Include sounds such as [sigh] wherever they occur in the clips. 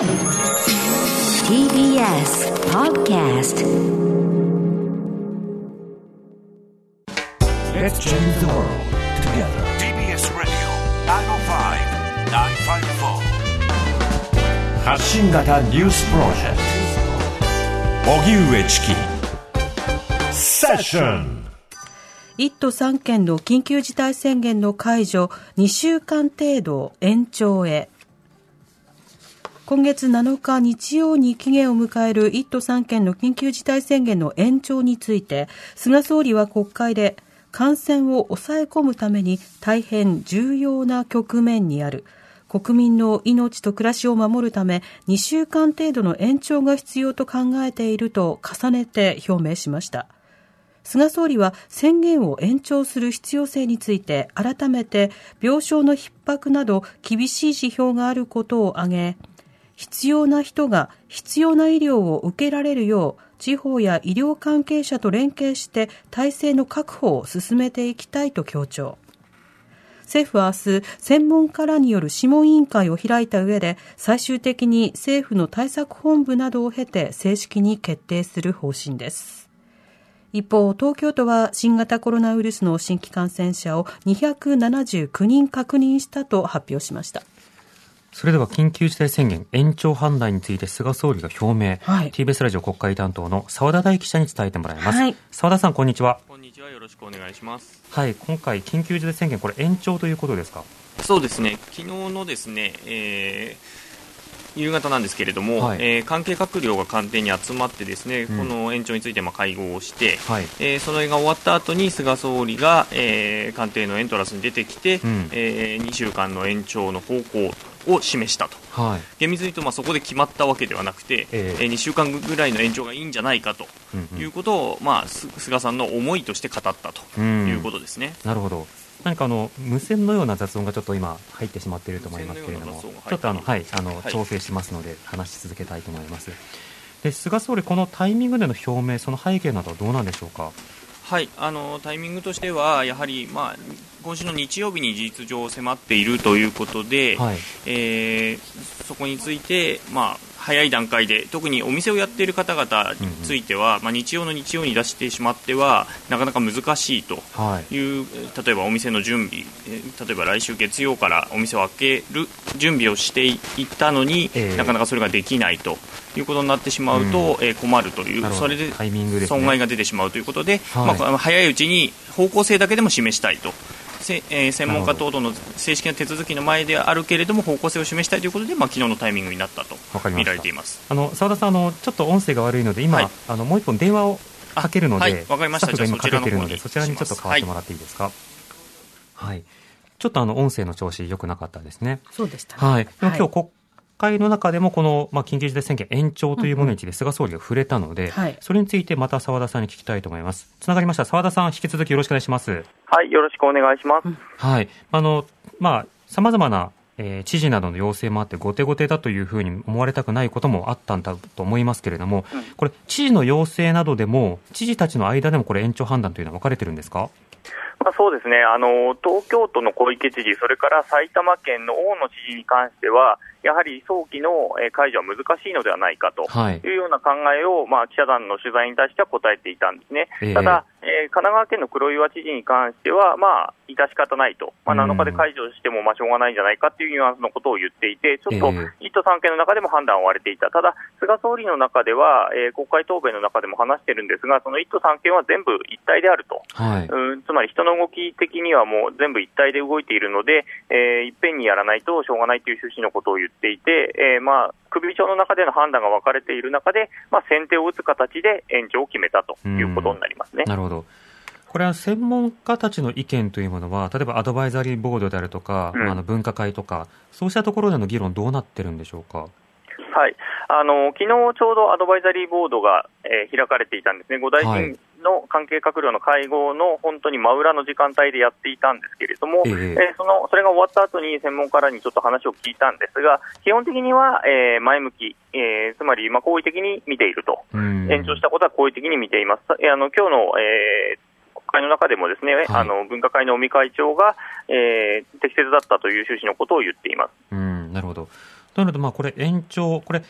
TBS Podcast Let's change the world together. TBS Radio 905-954発信型ニュースプロジェクト荻上チキセッション1都3県の緊急事態宣言の解除2週間程度延長へ今月7日日曜に期限を迎える1都3県の緊急事態宣言の延長について菅総理は国会で感染を抑え込むために大変重要な局面にある国民の命と暮らしを守るため2週間程度の延長が必要と考えていると重ねて表明しました。菅総理は宣言を延長する必要性について改めて病床の逼迫など厳しい指標があることを挙げ必要な人が必要な医療を受けられるよう地方や医療関係者と連携して体制の確保を進めていきたいと強調政府は明日、専門家らによる諮問委員会を開いた上で、最終的に政府の対策本部などを経て正式に決定する方針です。一方、東京都は新型コロナウイルスの新規感染者を279人確認したと発表しました。それでは緊急事態宣言延長判断について菅総理が表明、はい TBS ラジオ国会担当の澤田大記者に伝えてもらいます。はい澤田さん、こんにちは。こんにちは。よろしくお願いします。はい、今回緊急事態宣言、これ延長ということですか？そうですね。昨日のですね、えー夕方なんですけれども、はいえー関係閣僚が官邸に集まってですね、うんこの延長についてまあ会合をして、はい。えーそれが終わった後に菅総理が、えー官邸のエントランスに出てきて、うんえ2週間の延長の方向を示したと。はい。厳密に言うとまあそこで決まったわけではなくて、えええ2週間ぐらいの延長がいいんじゃないかとうんうんいうことを、まあ、す菅さんの思いとして語ったとうんいうことですね。なるほど。何かあの無線のような雑音がちょっと今入ってしまっていると思いますけれども、ちょっとあのはいあの、はい調整しますので話し続けたいと思います。で菅総理このタイミングでの表明その背景などはどうなんでしょうか？はい、あのタイミングとしては、やはり、まあ、今週の日曜日に事実上迫っているということで、はい。えーそこについて、まあ、早い段階で、特にお店をやっている方々については、まあ、日曜の日曜に出してしまっては、なかなか難しいとはい。いう、例えばお店の準備、えー例えば来週月曜からお店を開ける準備をしていったのに、ええ。なかなかそれができないということになってしまうと、えー困るという、それでタイミングですね。損害が出てしまうということで、はい。まあ、早いうちに方向性だけでも示したいと。せえー専門家等々の正式な手続きの前であるけれども方向性を示したいということで、まあ、昨日のタイミングになったと見られています。あの澤田さんあのちょっと音声が悪いので今、はいあのもう一本電話をかけるので、あはいわかりましたスタッフが今じゃあかけてるのでそそちらの方にちらにちょっと変わってもらっていいですか？はい。ちょっとあの音声の調子良くなかったですね。そうでした、はい。でもはい今日国会の中でもこの、まあ、緊急事態宣言延長というものについて菅総理が触れたので、はいそれについてまた澤田さんに聞きたいと思います。つながりました。澤田さん、引き続きよろしくお願いします。はい、よろしくお願いします。はい。あの、まあ、様々な、えー知事などの要請もあって、後手後手だというふうに思われたくないこともあったんだと思いますけれども、これ、知事の要請などでも、知事たちの間でもこれ延長判断というのは分かれてるんですか？まあ、そうですねあの、東京都の小池知事、それから埼玉県の大野知事に関しては、やはり早期のえー解除は難しいのではないかとはいいうような考えを、まあ、記者団の取材に対しては答えていたんですね。ええただ、えー神奈川県の黒岩知事に関しては、まあ、致し方ないと、まあ、うん7日で解除してもまあしょうがないんじゃないかっていうニュアンスのことを言っていて、ちょっとえ1都3県の中でも判断を割れていた、ただ、菅総理の中では、えー国会答弁の中でも話してるんですが、その1都3県は全部一体であると。はい。うんつまり人の動き的にはもう全部一体で動いているので、えーいっぺんにやらないとしょうがないという趣旨のことを言っていて、えーまあ、首長の中での判断が分かれている中で、まあ、先手を打つ形で延長を決めたということになりますね。なるほど。これは専門家たちの意見というものは、例えばアドバイザリーボードであるとか、うん。まああの分科会とか、そうしたところでの議論どうなってるんでしょうか？はい、あの昨日ちょうどアドバイザリーボードが、えー開かれていたんですね、5大はい。臣の関係閣僚の会合の本当に真裏の時間帯でやっていたんですけれども、えええーそのそれが終わった後に専門家らにちょっと話を聞いたんですが、基本的には、えー前向き、えーつまり、まあ、好意的に見ていると、うん延長したことは好意的に見ています。えーあの今日の、えー国会の中でもですね、あの分科会の尾身会長が、えー適切だったという趣旨のことを言っています。うん、なるほど。ととなると、まあ、これ延長、これ、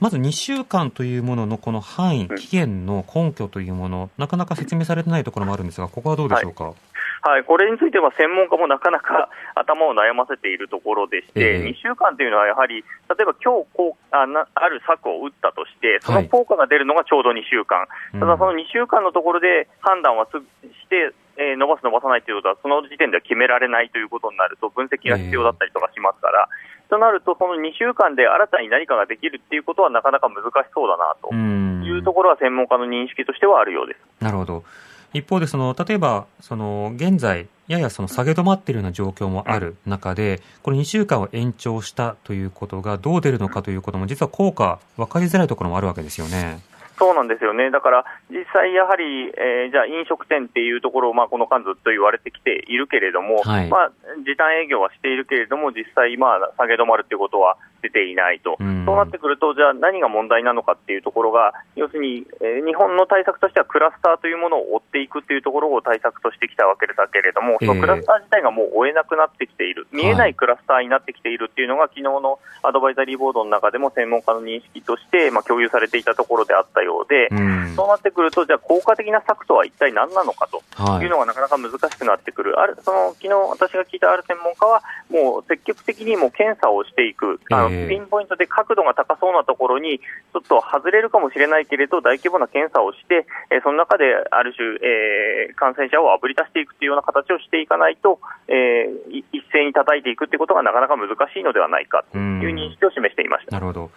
まず2週間というもののこの範囲、期限の根拠というもの、なかなか説明されてないところもあるんですが、ここはどうでしょうか？はい、これについては専門家もなかなか [laughs] 頭を悩ませているところでして、ええ。2週間というのはやはり、例えば今日こうあなある策を打ったとして、その効果が出るのがちょうど2週間、うん。ただその2週間のところで判断はすぐして、えー伸ばす、伸ばさないということは、その時点では決められないということになると、分析が必要だったりとかしますから、となると、その2週間で新たに何かができるっていうことは、なかなか難しそうだなとうんいうところは、専門家の認識としてはあるようです。なるほど。一方で、その、例えば、その、現在、ややその下げ止まっているような状況もある中で、これ2週間を延長したということがどう出るのかということも、実は効果、分かりづらいところもあるわけですよね。そうなんですよね、だから実際、やはり、えーじゃあ飲食店っていうところを、まあ、この間ずっと言われてきているけれども、はい。まあ、時短営業はしているけれども、実際、まあ、下げ止まるっていうことは出ていないと、うん。そうなってくると、じゃあ何が問題なのかっていうところが、要するに、えー日本の対策としてはクラスターというものを追っていくっていうところを対策としてきたわけだけれども、そのクラスター自体がもう追えなくなってきている、見えないクラスターになってきているっていうのが、昨日のアドバイザリーボードの中でも専門家の認識として、まあ、共有されていたところであったようで、うん。そうなってくると、じゃあ効果的な策とは一体何なのかとはい。いうのがなかなか難しくなってくる、あるその昨日私が聞いたある専門家は、もう積極的にもう検査をしていく、あのええピンポイントで角度が高そうなところに、ちょっと外れるかもしれないけれど、大規模な検査をして、えーその中である種、えー感染者をあぶり出していくというような形をしていかないと、えーい一斉に叩いていくということがなかなか難しいのではないかという認識を示していました。なるほど。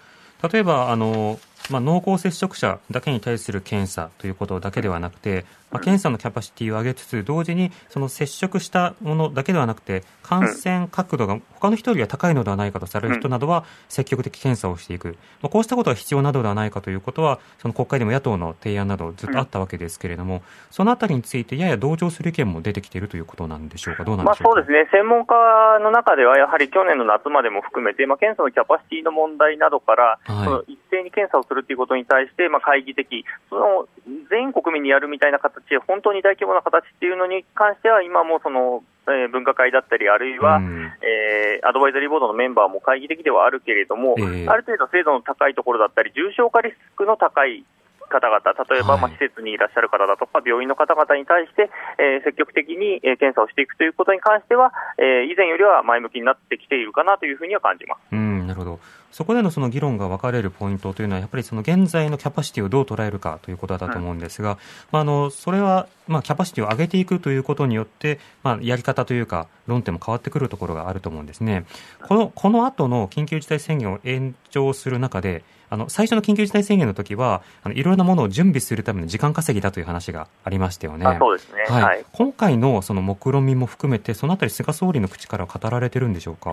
例えば、あの、まあ、濃厚接触者だけに対する検査ということだけではなくて、まあ、検査のキャパシティを上げつつ、同時にその接触したものだけではなくて、感染角度が他の人よりは高いのではないかとされる人などは積極的検査をしていく。まあ、こうしたことが必要なのではないかということは、その国会でも野党の提案などずっとあったわけですけれども、そのあたりについてやや同情する意見も出てきているということなんでしょうか、どうなんまあ、でしょうか？そうですね、専門家の中では、やはり去年の夏までも含めて、まあ、検査のキャパシティの問題などから、はい。その一斉に検査をするということに対して、まあ、懐疑的、その全国民にやるみたいな形、本当に大規模な形っていうのに関しては、今もその、えー分科会だったり、あるいは、うん。えーアドバイザリーボードのメンバーも懐疑的ではあるけれども、ええ。ある程度精度の高いところだったり、重症化リスクの高い方々、例えば、はいまあ施設にいらっしゃる方だとか、病院の方々に対して、えー積極的にえー検査をしていくということに関しては、えー以前よりは前向きになってきているかなというふうには感じます。うん、なるほど。そこでのその議論が分かれるポイントというのは、やっぱりその現在のキャパシティをどう捉えるかということだと思うんですが、まあ、あの、それは、まあ、キャパシティを上げていくということによって、まあ、やり方というか、論点も変わってくるところがあると思うんですね。この、この後の緊急事態宣言を延長する中で、あの、最初の緊急事態宣言の時は、あの、いろいろなものを準備するための時間稼ぎだという話がありましたよね。あそうですね。はい。はい今回のその目論見も含めて、そのあたり菅総理の口から語られてるんでしょうか？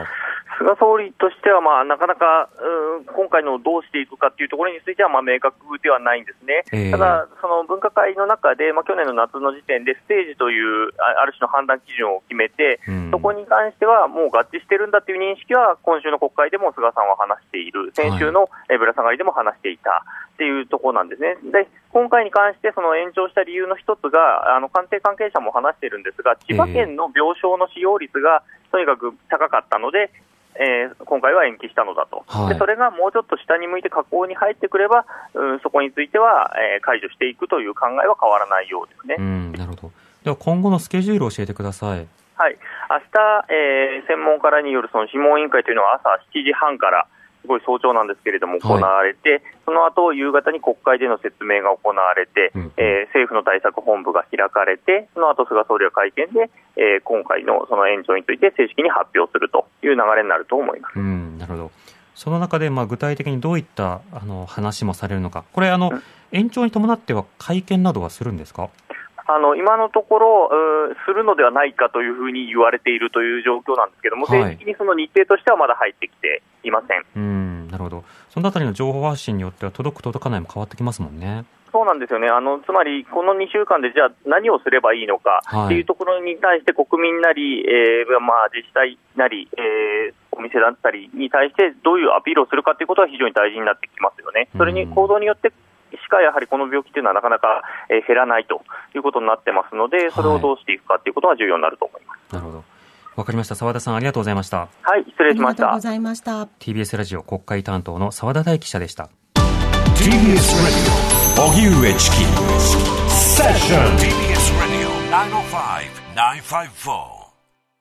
菅総理としては、まあ、なかなか、うーん今回のどうしていくかというところについては、まあ、明確ではないんですね。ええ。ただ、その分科会の中で、まあ、去年の夏の時点で、ステージというあある種の判断基準を決めて、うん。そこに関してはもう合致してるんだという認識は、今週の国会でも菅さんは話している、先週のえぶら下がりでも話していた。っていうところなんですね。で今回に関して、その延長した理由の一つが、あの官邸関係者も話しているんですが、千葉県の病床の使用率がとにかく高かったので、えー今回は延期したのだと、はいでそれがもうちょっと下に向いて下降に入ってくれば、うん、そこについては、えー解除していくという考えは変わらないようですね。うん、なるほど。では今後のスケジュールを教えてください。はい、明日、えー専門家らによるその諮問委員会というのは朝7時半から、すごい早朝なんですけれども、行われて、その後夕方に国会での説明が行われて、うん。えー政府の対策本部が開かれて、その後菅総理は会見で、えー今回のその延長について正式に発表するという流れになると思います。うん、なるほど。その中で、まあ、具体的にどういったあの話もされるのか、これあの、延長に伴っては会見などはするんですか？あの今のところ、するのではないかというふうに言われているという状況なんですけども、はい正式にその日程としてはまだ入ってきていません。うん、なるほど。そのあたりの情報発信によっては、届く、届かないも変わってきますもんね。そうなんですよね、あのつまりこの2週間でじゃあ何をすればいいのかはいっていうところに対して、国民なり、えーまあ、自治体なり、えーお店だったりに対して、どういうアピールをするかということは非常に大事になってきますよね。それに行動によってしかやはりこの病気というのはなかなか、え、減らないということになってますので、それをどうしていくかということが重要になると思います。はい、なるほどわかりました。澤田さん、ありがとうございました。はい、失礼しました。ありがとうございました。TBS ラジオ国会担当の澤田大記者でした。TBS ラジオ、上チキ。セッション。TBS ラジオ905-954。